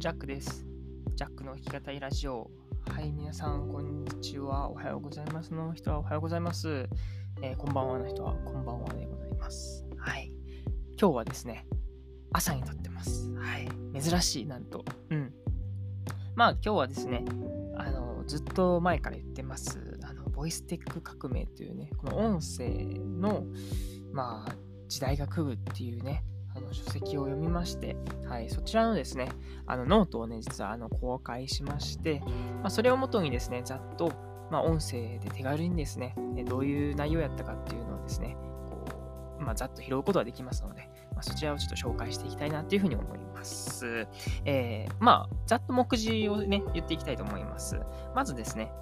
ジャックです。ジャックの弾き語りラジオ。はい、皆さん、こんにちは。おはようございますの人はおはようございます。えーこんばんはの人はこんばんはでございます。はい。今日はですね、朝に撮ってます。はい。珍しい、なんと。うん。まあ、今日はですね、あの、ずっと前から言ってます、あの、ボイステック革命というね、この音声の、まあ、時代が来るっていうね、あの書籍を読みまして、はい、そちらのですね、あのノートをね、実はあの公開しまして、まあ、それをもとにですね、ざっと、まあ、音声で手軽にですね、どういう内容やったかっていうのをですね、こうまあ、ざっと拾うことができますので、まあ、そちらをちょっと紹介していきたいなっていうふうに思います。えーまあ、ざっと目次をね、言っていきたいと思います。まずですね、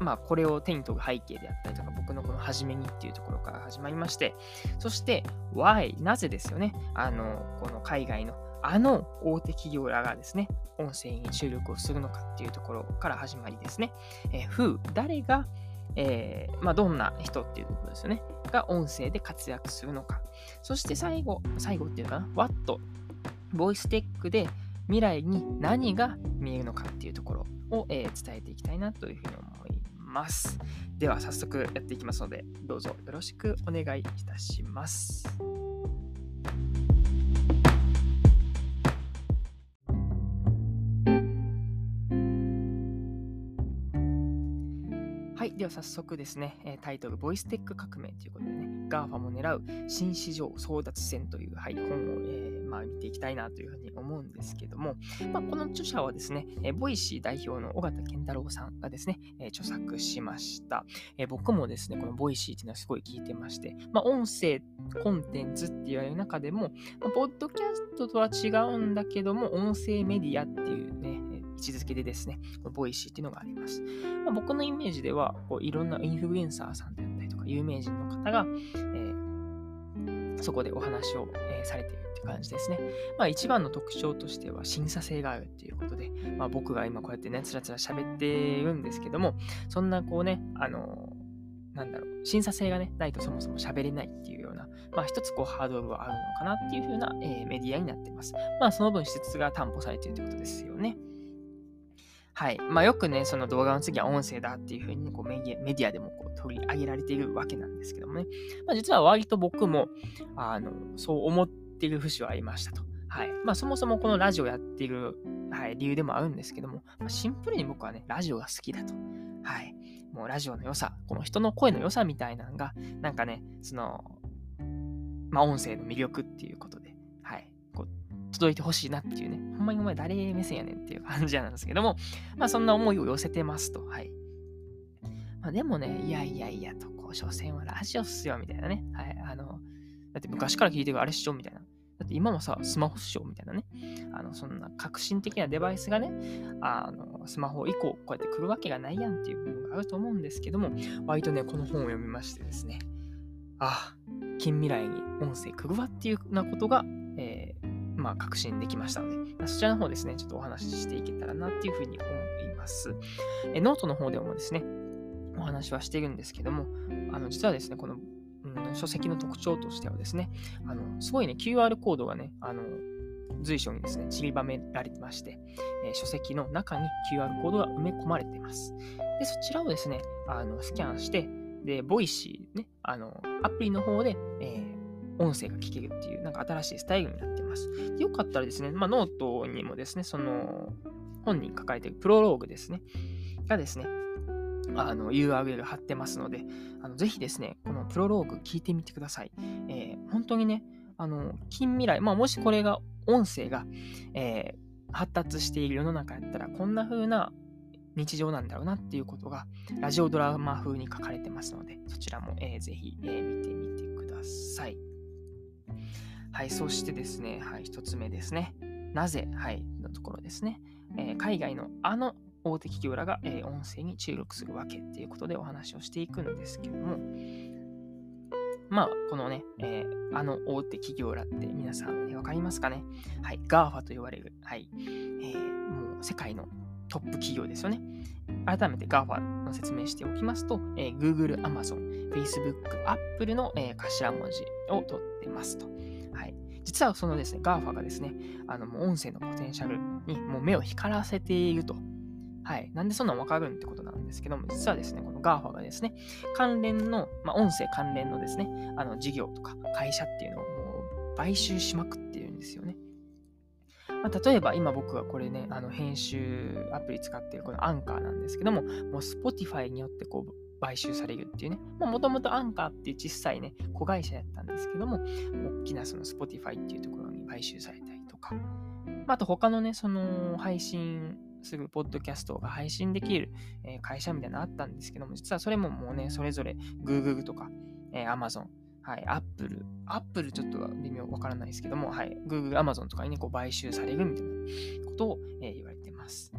まあ、これを手に取る背景であったりとか、僕のこの初めにっていうところから始まりまして、そして、why、なぜですよね。あの、この海外のあの大手企業らがですね、音声に注力をするのかっていうところから始まりですね。えー who、誰が、えーまあ、どんな人っていうところですよね。が音声で活躍するのか。そして最後、最後っていうかな、what、ボイステックで未来に何が見えるのかっていうところを、えー伝えていきたいなというふうに思います。ますでは早速やっていきますので、どうぞよろしくお願いいたします。では早速ですね、タイトル、ボイステック革命ということでね、GAFA も狙う新市場争奪戦という、はい、本を、えーまあ、見ていきたいなというふうに思うんですけども、まあ、この著者はですね、えー Voicy 代表の緒方憲太郎さんがですね、え著作しました。えー僕もですね、この Voicy っていうのはすごい聞いてまして、まあ、音声コンテンツって言われる中でも、まあポッドキャストとは違うんだけども、音声メディアっていうね、位置づけでですね、この Voicy っていうのがあります。まあ、僕のイメージでは、こういろんなインフルエンサーさんであったりとか、有名人の方が、えーそこでお話を、えーされているって感じですね。まあ、一番の特徴としては審査性があるっていうことで、まあ、僕が今こうやってね、つらつら喋ってるんですけども、そんなこうね、あのーなんだろう、審査性がね、ないとそもそも喋れないっていうような、まあ一つこうハードルはあるのかなっていう風な、えーメディアになっています。まあその分質が担保されているということですよね。はい。まあよくね、その動画の次は音声だっていう風にこうメディメディアでもこう取り上げられているわけなんですけどもね。まあ実は割と僕も、あの、そう思っている節はありましたと。はい。まあそもそもこのラジオやっている、はい、理由でもあるんですけども、まあ、シンプルに僕はね、ラジオが好きだと。はい。もうラジオの良さ、この人の声の良さみたいなのが、なんかね、その、まあ音声の魅力っていうことで、届いてほしいなっていうね、ほんまにお前誰目線やねんっていう感じなんですけども、まあそんな思いを寄せてますと、はい。まあでもね、いやいやいやと、こう、所詮はラジオっすよ、みたいなね。はい。あの、だって昔から聞いてるあれっしょ、みたいな。だって今もさ、スマホっしょ、みたいなね。あの、そんな革新的なデバイスがね、あの、スマホ以降、こうやって来るわけがないやんっていう部分があると思うんですけども、割とね、この本を読みましてですね、ああ、近未来に音声来るわっていうようなことが、えーまあ、確信できましたので、そちらの方ですね、ちょっとお話ししていけたらなっていうふうに思います。えノートの方でもですね、お話はしているんですけども、あの、実はですね、この、うん書籍の特徴としてはですね、あの、すごいね、QR コードがね、あの、随所にですね、散りばめられてまして、えー書籍の中に QR コードが埋め込まれています。で、そちらをですね、あの、スキャンして、で、 Voicy ね、あの、アプリの方で、えー音声が聞けるっていう、なんか新しいスタイルになっています。よかったらですね、まあ、ノートにもですね、その、本人書かれているプロローグですね、がですね、あの、URL 貼ってますので、あのぜひですね、このプロローグ聞いてみてください。えー本当にね、あの、近未来、まあ、もしこれが、音声が、えー発達している世の中やったら、こんな風な日常なんだろうなっていうことが、ラジオドラマ風に書かれてますので、そちらも、えーぜひ、えー見てみてください。はい、そしてですね、はい、一つ目ですね。なぜ、はい、のところですね。えー海外のあの大手企業らが、えー音声に注力するわけっていうことでお話をしていくんですけども、まあ、このね、えーあの大手企業らって皆さん、えーわかりますかねはい、GAFA と言われる、はい、えーもう世界のトップ企業ですよね。改めて GAFA の説明しておきますと、えー Google、Amazon、Facebook、Apple の、えー頭文字を取ってますと。はい。実はそのですね、GAFA がですね、あのもう音声のポテンシャルにもう目を光らせていると。はい。なんでそんなのわかるんってことなんですけども、実はですね、この GAFA がですね、関連の、まあ、音声関連のですね、あの事業とか会社っていうのをもう買収しまくっているんですよね。まあ、例えば今僕がこれね、あの編集アプリ使ってるこのアンカーなんですけども、もう Spotify によってこう買収されるっていうね、もともとアンカーっていう小さいね、子会社やったんですけども、大きなその Spotify っていうところに買収されたりとか、あ、と他のね、その配信するポッドキャストが配信できる、会社みたいなのあったんですけども、実はそれももうね、それぞれ Google とか、え Amazon、はい、Apple、Apple ちょっと微妙わからないですけども、はい、Google、Amazon とかにね、こう買収されるみたいなことを、言われてます。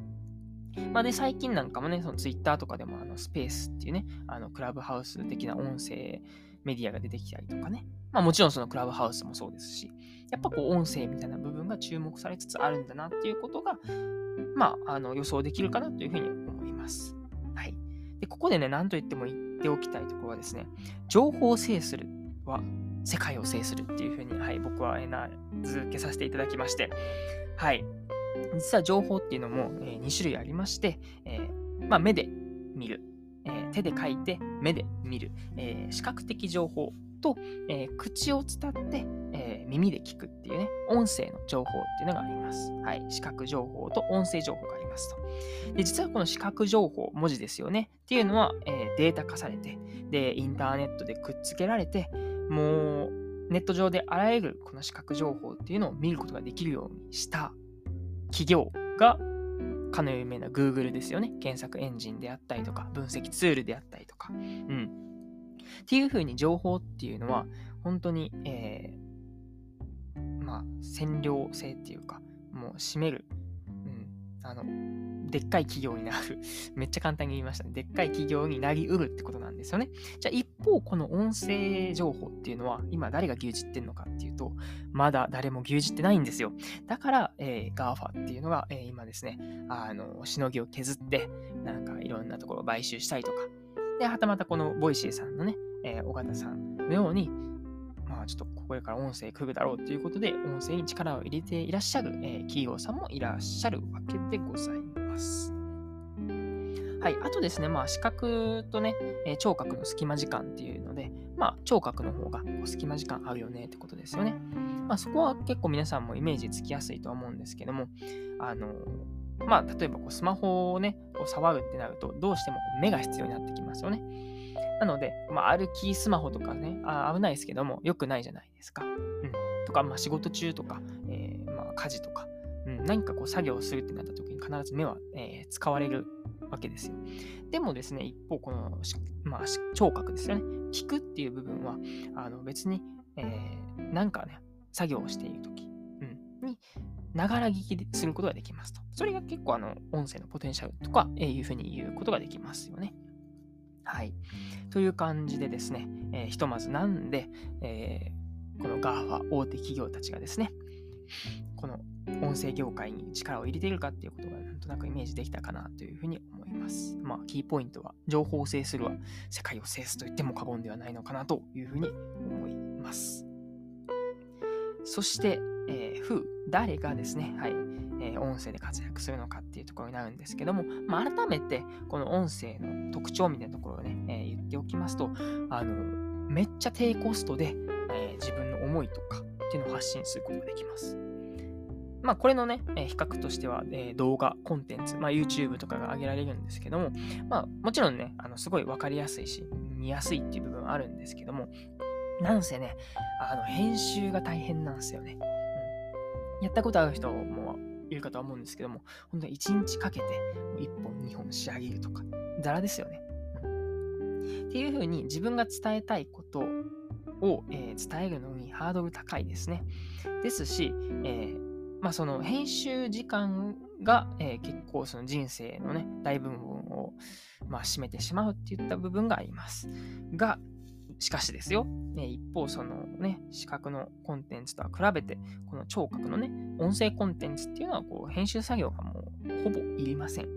まあ、で、最近なんかもね、その Twitter とかでもあのスペースっていうね、あのクラブハウス的な音声メディアが出てきたりとかね、まあもちろんそのクラブハウスもそうですし、やっぱこう音声みたいな部分が注目されつつあるんだなっていうことが、まあ、あの予想できるかなというふうに思います。はい。で、ここでね、何と言っても言っておきたいところはですね、情報を制するは世界を制するっていうふうに、はい、僕は名付けさせていただきまして、はい。実は情報っていうのも、え、2種類ありまして、え、まあ、目で見る、え、手で書いて目で見る、え視覚的情報と、え口を伝って、え耳で聞くっていうね、音声の情報っていうのがあります。はい。視覚情報と音声情報がありますと。で、実はこの視覚情報、文字ですよね。っていうのは、えデータ化されて、で、インターネットでくっつけられて、もうネット上であらゆるこの視覚情報っていうのを見ることができるようにした企業がかの有名な Google ですよね。検索エンジンであったりとか、分析ツールであったりとか。うん。っていうふうに情報っていうのは、本当に、えー、まあ、占領性っていうか、もう占める、うん、あの、でっかい企業になる。めっちゃ簡単に言いましたね。でっかい企業になりうるってことなんですよね。じゃあ一方、この音声情報っていうのは、今誰が牛耳ってんのかっていうと、まだ誰も牛耳ってないんですよ。だから、えー、GAFA っていうのが、えー、今ですね、あの、しのぎを削って、なんかいろんなところを買収したりとか、で、はたまたこの Voicy さんのね、えー、緒方さんのように、まあちょっとこれから音声来るだろうということで、音声に力を入れていらっしゃる、えー、企業さんもいらっしゃるわけでございます。ます。はい。あとですね、まあ、視覚とね、え、聴覚の隙間時間っていうので、まあ、聴覚の方が隙間時間合うよねってことですよね。まあ、そこは結構皆さんもイメージつきやすいとは思うんですけども、あの、まあ、例えばこうスマホをね、こう触るってなると、どうしても目が必要になってきますよね。なので、まあ、歩きスマホとかねあ、危ないですけども、良くないじゃないですか。うん。とか、まあ、仕事中とか、えー、まあ、家事とか、うん、何かこう作業をするってなった時に必ず目は、えー、使われるわけですよ。でもですね、一方、この、まあ、聴覚ですよね。聞くっていう部分は、あの別に、えー、なんかね、作業をしている時、うん、に、ながら聞きすることができますと。それが結構、あの、音声のポテンシャルとか、えー、いうふうに言うことができますよね。はい。という感じでですね、えー、ひとまずなんで、えー、この GAFA 大手企業たちがですね、この音声業界に力を入れているかっていうことがなんとなくイメージできたかなというふうに思います。まあ、キーポイントは、情報を制するは世界を制すと言っても過言ではないのかなというふうに思います。そして、えー、who、誰がですね、はい、えー、音声で活躍するのかっていうところになるんですけども、まあ、改めて、この音声の特徴みたいなところをね、えー、言っておきますと、あの、めっちゃ低コストで、え自分の思いとかっていうのを発信することができます。まあ、これのね、え比較としては、え動画、コンテンツ、まあ、YouTube とかが上げられるんですけども、まあ、もちろんね、あのすごいわかりやすいし、見やすいっていう部分はあるんですけども、なんせね、あの、編集が大変なんですよね。うん、やったことある人もいるかとは思うんですけども、本当に1日かけて1本、2本仕上げるとか、ザラですよね。うん、っていうふうに自分が伝えたいことを、えー、伝えるのにハードル高いですね。ですし、えーまあ、その編集時間が、えー、結構その人生のね、大部分を、まあ、占めてしまうっていった部分があります。が、しかしですよ、ね、一方そのね、視覚のコンテンツとは比べて、この聴覚のね、音声コンテンツっていうのはこう編集作業がもうほぼいりません。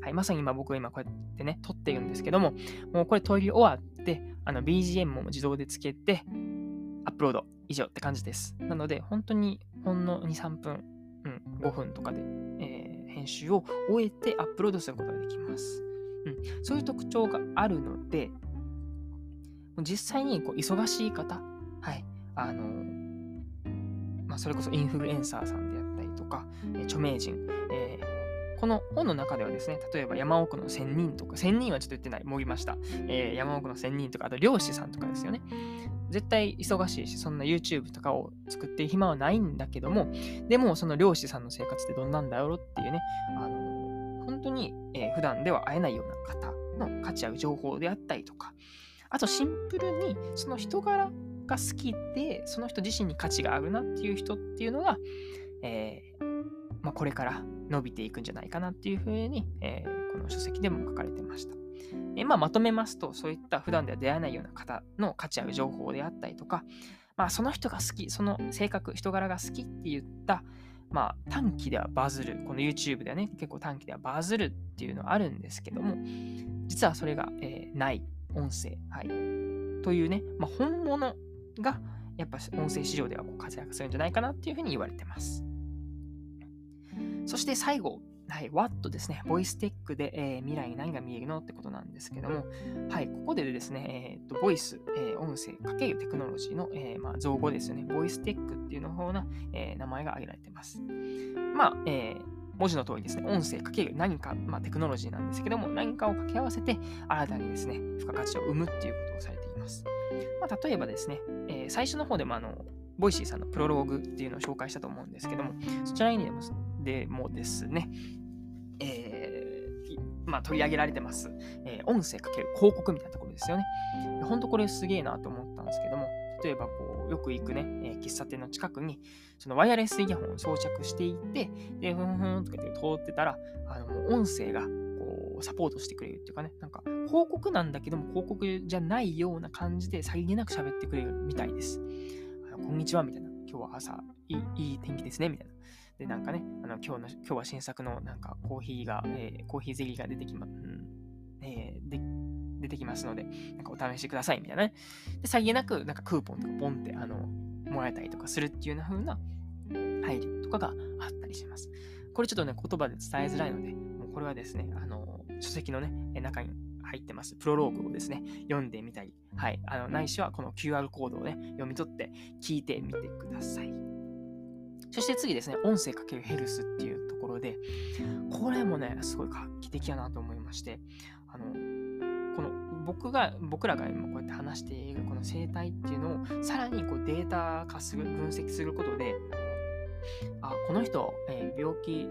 はい、まさに今僕は今こうやってね、撮ってるんですけども、もうこれ撮り終わって、あの BGM も自動でつけて、アップロード以上って感じです。なので、本当にほんの2、3分、うん、5分とかで、えー、編集を終えてアップロードすることができます。うん、そういう特徴があるので、実際にこう忙しい方、はい、あのまあ、それこそインフルエンサーさんであったりとか、著名人、この本の中ではですね、例えば山奥の仙人とか、仙人はちょっと言ってない、もぎました。えー、山奥の仙人とか、あと漁師さんとかですよね。絶対忙しいし、そんな YouTube とかを作って暇はないんだけども、でもその漁師さんの生活ってどんなんだろうっていうね、あの本当に、えー、普段では会えないような方の価値ある情報であったりとか、あとシンプルにその人柄が好きで、その人自身に価値があるなっていう人っていうのが、えー、まあ、これから伸びていくんじゃないかなっていうふうに、えー、この書籍でも書かれてました。え、まあ、まとめますと、そういった普段では出会えないような方の価値ある情報であったりとか、まあ、その人が好き、その性格、人柄が好きって言った、まあ、短期ではバズる、この YouTube ではね、結構短期ではバズるっていうのはあるんですけども、実はそれが、えー、ない音声、はい、というね、まあ、本物がやっぱ音声市場ではこう活躍するんじゃないかなっていうふうに言われてます。そして最後、はい、What ですね、ボイステックで、えー、未来に何が見えるのってことなんですけども、はい、ここでですね、えーと、ボイス、えー、音声かけるテクノロジーの、えー、まあ、造語ですよね、ボイステックっていうの方な、え名前が挙げられています。まあ、え文字の通りですね、音声かける何か、まあ、テクノロジーなんですけども、何かを掛け合わせて新たにですね、付加価値を生むっていうことをされています。まあ、例えばですね、え、最初の方でもあの、ボイシーさんのプロローグっていうのを紹介したと思うんですけども、そちらにでもでもですね、えー、まあ、取り上げられてます、えー、音声かける広告みたいなところですよね。ほんとこれすげえなと思ったんですけども、例えばこう、よく行くね、えー、喫茶店の近くに、そのワイヤレスイヤホンを装着していて、で、ふんふんとかって通ってたら、あの、音声がこう、サポートしてくれるっていうかね、なんか、広告なんだけども、広告じゃないような感じで、さりげなく喋ってくれるみたいです。こんにちは、みたいな。今日は朝いい、いい天気ですね、みたいな。で、なんかね、あの今日の今日は新作のなんかコーヒーが、えー、コーヒーゼリーが出てきま、うんえー、で出てきますので、なんかお試しくださいみたいなね。で、さりげなく、なんかクーポンとかポンってあのもらえたりとかするっていうような風な配慮とかがあったりします。これちょっとね、言葉で伝えづらいので、もうこれはですね、あの、書籍のね、中に入ってます、プロローグをですね、読んでみたり、はい、あの、ないしはこの QR コードをね、読み取って聞いてみてください。そして次ですね、音声かけるヘルスっていうところで、これもね、すごい画期的やなと思いまして、あの、この僕が、僕らが今こうやって話しているこの生態っていうのをさらにこうデータ化する、分析することで、あ、この人、えー、病気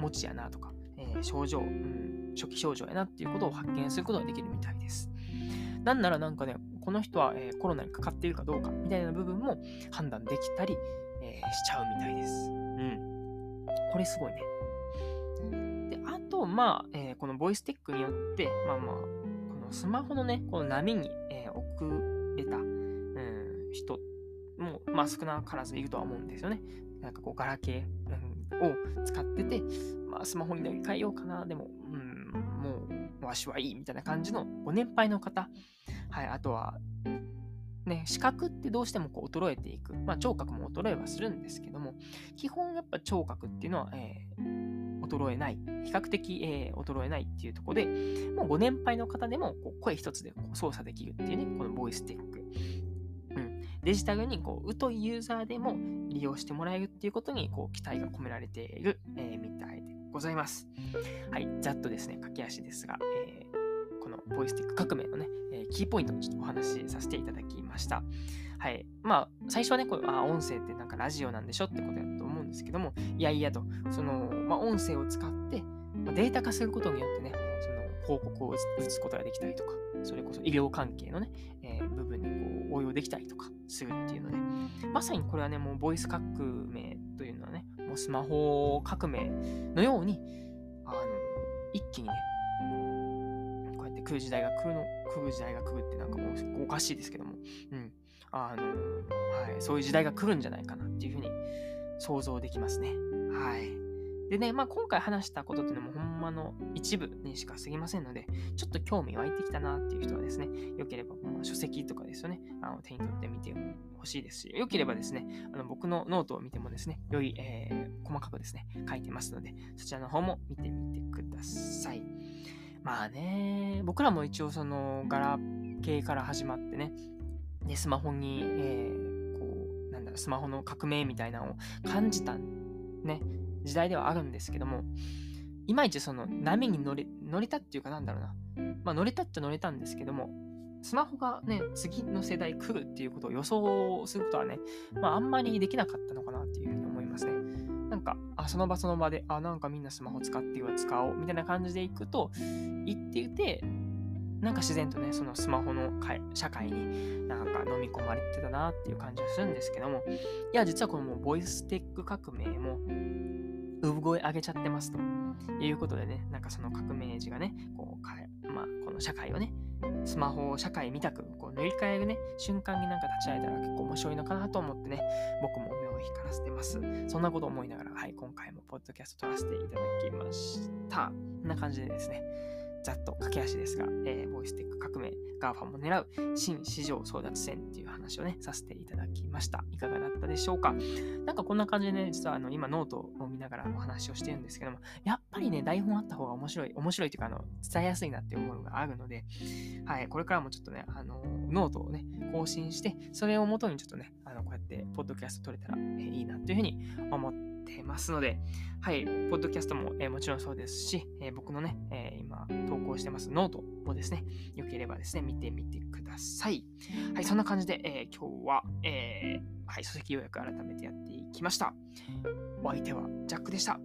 持ちやなとか、えー、症状、うん、初期症状やなっていうことを発見することができるみたいです。なんならなんかね、この人は、えー、コロナにかかっているかどうかみたいな部分も判断できたり、えー、しちゃうみたいです。うん。これすごいね。で、あと、まあ、えー、このボイステックによって、まあまあ、このスマホのね、この波に、えー、遅れた、うん、人も、まあ少なからずいるとは思うんですよね。なんかこう、ガラケー、うん、を使ってて、まあスマホに乗り換えようかな、でも、うん、もう、わしはいいみたいな感じのご年配の方、はい、あとは、ね、視覚ってどうしてもこう衰えていく。まあ、聴覚も衰えはするんですけども、基本やっぱ聴覚っていうのは、えー、衰えない。比較的、えー、衰えないっていうところで、もうご年配の方でもこう声一つでこう操作できるっていうね、このボイステック。デジタルにこう疎いユーザーでも利用してもらえるっていうことにこう期待が込められている、えー、みたいでございます。はい、ざっとですね、駆け足ですが、えー、このボイスティック革命のね、えー、キーポイントをちょっとお話しさせていただきました。はい。まあ、最初はね、こうあ音声ってなんかラジオなんでしょってことだと思うんですけども、いやいやと、その、まあ、音声を使って、まあ、データ化することによってね、その広告を打つことができたりとか、それこそ医療関係のね、えー、部分にこう応用できたりとかするっていうので、まさにこれはね、もうボイス革命というのはね、もうスマホ革命のように、あの、一気にね、こうやって来る時代が来るの、来る時代が来るってなんかもうおかしいですけども、うん。あの、はい、そういう時代が来るんじゃないかなっていうふうに想像できますね。はい。でね、まあ、今回話したことっていうのもほんまの一部にしか過ぎませんので、ちょっと興味湧いてきたなっていう人はですね、よければ、まあ、書籍とかですよね、あの手に取ってみてほしいですし、よければですね、あの僕のノートを見てもですね、より、えー、細かくですね、書いてますので、そちらの方も見てみてください。まあね、僕らも一応その、ガラケーから始まってね、で、スマホに、えー、こう、なんだろ、スマホの革命みたいなのを感じた、ね、時代ではあるんですけども、いまいちその波に乗れ乗れたっていうかなんだろうな。まあ乗れたっちゃ乗れたんですけども、スマホがね、次の世代来るっていうことを予想することはね、まああんまりできなかったのかなっていうふうに思いますね。なんか、あ、その場その場で、あ、なんかみんなスマホ使ってるわ、使おう、みたいな感じでいくと、言っていて、なんか自然とね、そのスマホの社会になんか飲み込まれてたなっていう感じがするんですけども、いや、実はこのもうボイステック革命も、産声上げちゃってますということでね、なんかその革命児がね、こう、まあ、この社会をね、スマホを社会見たくこう塗り替えるね、瞬間になんか立ち会えたら結構面白いのかなと思ってね、僕も目を光らせてます。そんなことを思いながら、はい、今回もポッドキャスト撮らせていただきました。こんな感じでですね、ざっと駆け足ですが、えー、ボイステック革命、 GAFAも狙う新市場争奪戦っていう話をね、させていただきました。いかがだったでしょうか？なんかこんな感じでね、実はあの今ノートを見ながらお話をしてるんですけども、やっぱりね、台本あった方が面白い、面白いというか、あの、伝えやすいなっていうものがあるので、はい、これからもちょっとね、あの、ノートをね、更新して、それをもとにちょっとね、あの、こうやって、ポッドキャスト録れたら、えー、いいなというふうに思っててますので、はい、ポッドキャストも、えー、もちろんそうですし、えー、僕のね、えー、今投稿してますノートもですね、よければですね、見てみてください。はい、そんな感じで、え今日は、えはい、書籍予約改めてやっていきました。お相手はジャックでした。